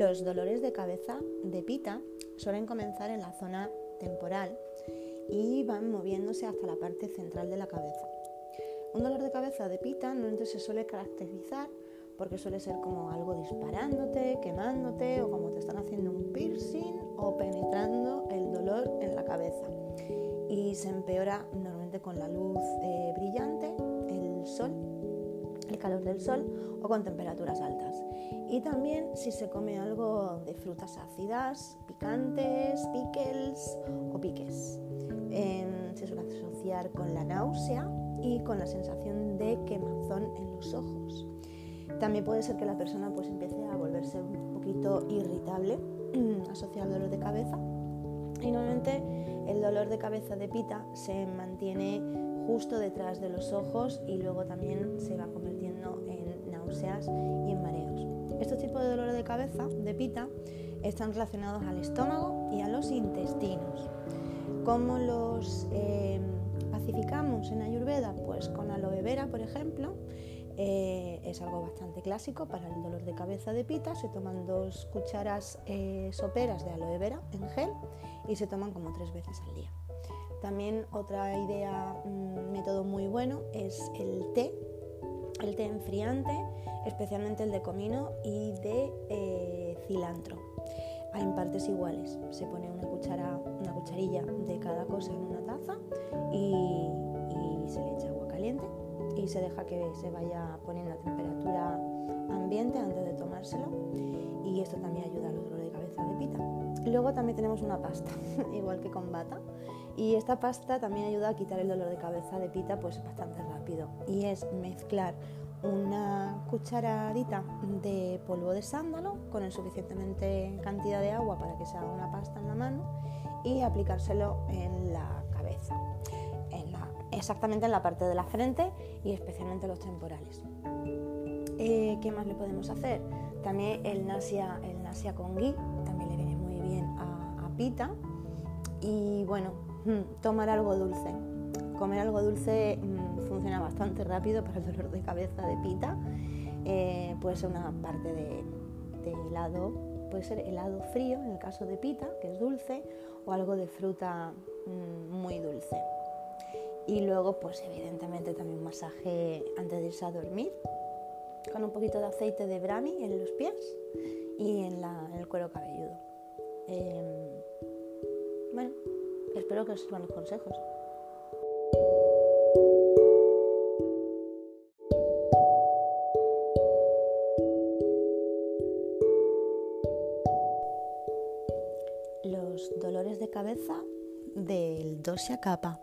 Los dolores de cabeza de pita suelen comenzar en la zona temporal y van moviéndose hasta la parte central de la cabeza. Un dolor de cabeza de pita normalmente se suele caracterizar porque suele ser como algo disparándote, quemándote o como te están haciendo un piercing o penetrando el dolor en la cabeza. Y se empeora normalmente con la luz eh, brillante, el sol, el calor del sol o con temperaturas altas. Y también si se come algo de frutas ácidas, picantes, pickles o piques. Em, se suele asociar con la náusea y con la sensación de quemazón en los ojos. También puede ser que la persona pues empiece a volverse un poquito irritable asociado al dolor de cabeza. Y normalmente el dolor de cabeza de pita se mantiene justo detrás de los ojos y luego también se va convirtiendo en náuseas y en mareos. Estos tipos de dolor de cabeza de pita están relacionados al estómago y a los intestinos. ¿Cómo los eh, pacificamos en Ayurveda? Pues con aloe vera, por ejemplo. Eh, es algo bastante clásico para el dolor de cabeza de pita. Se toman dos cucharas eh, soperas de aloe vera en gel y se toman como tres veces al día. También otra idea, un método muy bueno es el té, el té enfriante, especialmente el de comino y de cilantro en partes iguales. Se pone una, cuchara, una cucharilla de cada cosa en una taza se deja que se vaya poniendo a temperatura ambiente antes de tomárselo y esto también ayuda al dolor de cabeza de pita. Luego también tenemos una pasta, igual que con bata, y esta pasta también ayuda a quitar el dolor de cabeza de pita pues bastante rápido y es mezclar una cucharadita de polvo de sándalo con el suficientemente cantidad de agua para que se haga una pasta en la mano y aplicárselo en la cabeza, exactamente en la parte de la frente y especialmente los temporales. Eh, ¿Qué más le podemos hacer? También el nasia, el con ghee también le viene muy bien a, Pita. Y bueno, mm, tomar algo dulce. Comer algo dulce mm, funciona bastante rápido para el dolor de cabeza de pita. Eh, puede ser una parte de, helado, puede ser helado frío en el caso de pita, que es dulce, o algo de fruta mm, muy. Y luego, pues evidentemente también masaje antes de irse a dormir, con un poquito de aceite de brahmi en los pies y en, el cuero cabelludo. Em, bueno, espero que os sirvan los consejos. cabeza del dosha capa.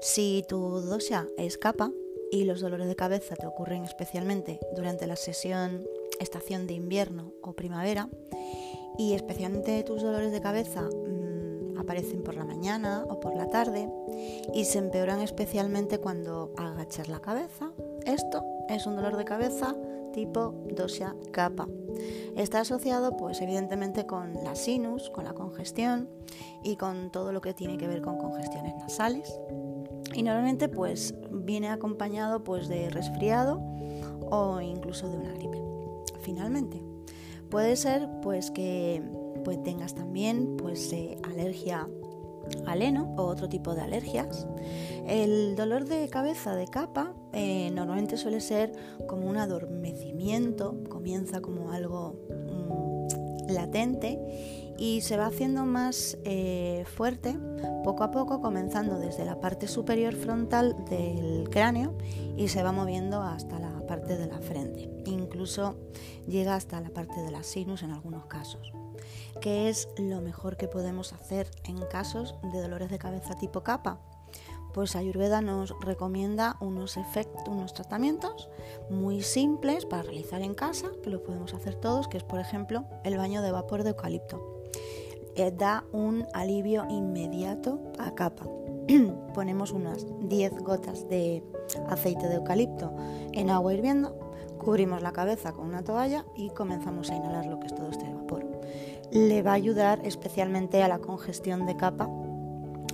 Si tu dosha es capa y los dolores de cabeza te ocurren especialmente durante la sesión estación de invierno o primavera y especialmente tus dolores de cabeza mm, aparecen por la mañana o por la tarde y se empeoran especialmente cuando agachas la cabeza, esto es un dolor de cabeza tipo dosha capa. Está asociado pues evidentemente con la sinus, con la congestión y con todo lo que tiene que ver con congestiones nasales. Y normalmente pues viene acompañado pues de resfriado o incluso de una gripe. Finalmente, puede ser pues que pues, tengas también pues eh, alergia al heno o otro tipo de alergias. El dolor de cabeza de capa eh, normalmente suele ser como un adormecimiento, comienza como algo mm, latente y se va haciendo más eh, fuerte poco a poco, comenzando desde la parte superior frontal del cráneo y se va moviendo hasta la parte de la frente. Incluso llega hasta la parte de la sinus en algunos casos. ¿Qué es lo mejor que podemos hacer en casos de dolores de cabeza tipo capa? Pues Ayurveda nos recomienda unos efectos, unos tratamientos muy simples para realizar en casa, que lo podemos hacer todos, que es por ejemplo el baño de vapor de eucalipto. Da un alivio inmediato a capa. Ponemos unas 10 gotas de aceite de eucalipto en agua hirviendo, cubrimos la cabeza con una toalla y comenzamos a inhalar lo que es todo este vapor le va a ayudar especialmente a la congestión de capa,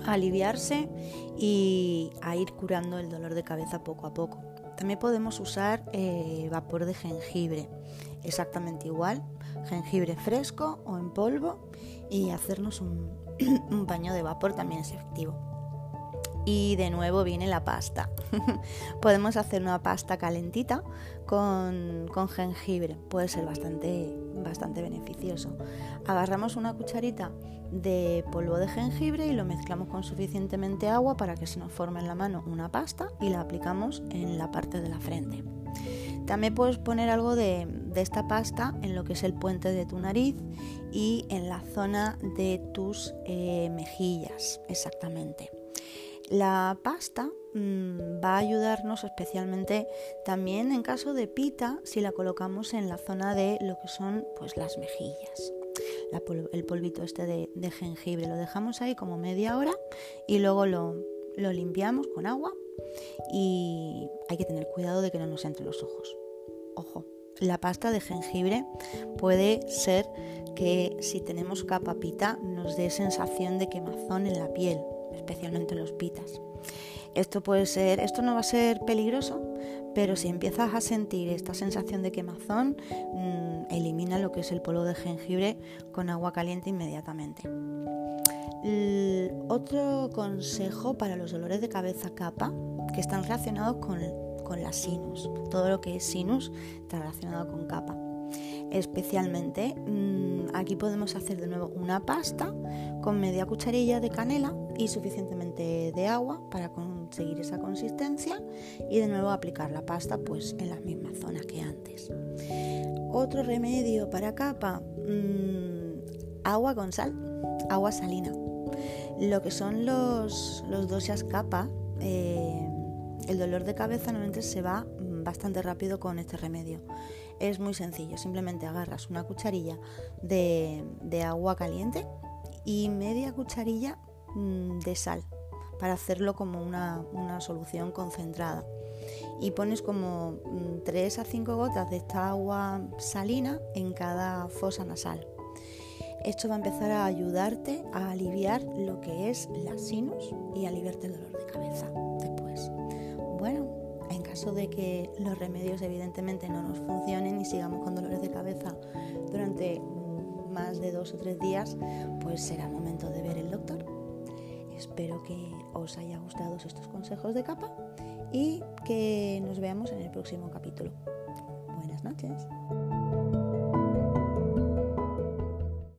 a aliviarse y a ir curando el dolor de cabeza poco a poco. También podemos usar eh, vapor de jengibre, exactamente igual, jengibre fresco o en polvo y hacernos un, paño de vapor también es efectivo. Y de nuevo viene la pasta. Podemos hacer una pasta calentita con, jengibre. Puede ser bastante, bastante beneficioso. Agarramos una cucharita de polvo de jengibre y lo mezclamos con suficientemente agua para que se nos forme en la mano una pasta y la aplicamos en la parte de la frente. También puedes poner algo de, esta pasta en lo que es el puente de tu nariz y en la zona de tus eh, mejillas, exactamente. La pasta mm, va a ayudarnos especialmente también en caso de pita si la colocamos en la zona de lo que son pues las mejillas. el polvito este de, jengibre lo dejamos ahí como media hora y luego lo, lo limpiamos con agua y hay que tener cuidado de que no nos entre los ojos. Ojo, la pasta de jengibre puede ser que si tenemos capa pita nos dé sensación de quemazón en la piel, especialmente en los pitas. Esto puede ser, esto no va a ser peligroso, pero si empiezas a sentir esta sensación de quemazón, mm, elimina lo que es el polvo de jengibre con agua caliente inmediatamente. Otro consejo para los dolores de cabeza capa, que están relacionados con, con la sinus, todo lo que es sinus está relacionado con capa especialmente. Mm, aquí podemos hacer de nuevo una pasta con media cucharilla de canela y suficientemente de agua para conseguir esa consistencia y de nuevo aplicar la pasta pues en las mismas zonas que antes. Otro remedio para capa, mm, agua con sal, agua salina. Lo que son los, los dosas capa, eh, el dolor de cabeza normalmente se va bastante rápido con este remedio. Es muy sencillo, simplemente agarras una cucharilla de, agua caliente y media cucharilla mm, de sal para hacerlo como una, solución concentrada. Y pones como 3 mm, a 5 gotas de esta agua salina en cada fosa nasal. Esto va a empezar a ayudarte a aliviar lo que es la sinus y aliviarte el dolor de cabeza después. Bueno, en caso de que los remedios evidentemente no nos funcionen y sigamos con dolores de cabeza durante más de dos o tres días, pues será momento de ver el doctor. Espero que os haya gustado estos consejos de capa y que nos veamos en el próximo capítulo. Buenas noches.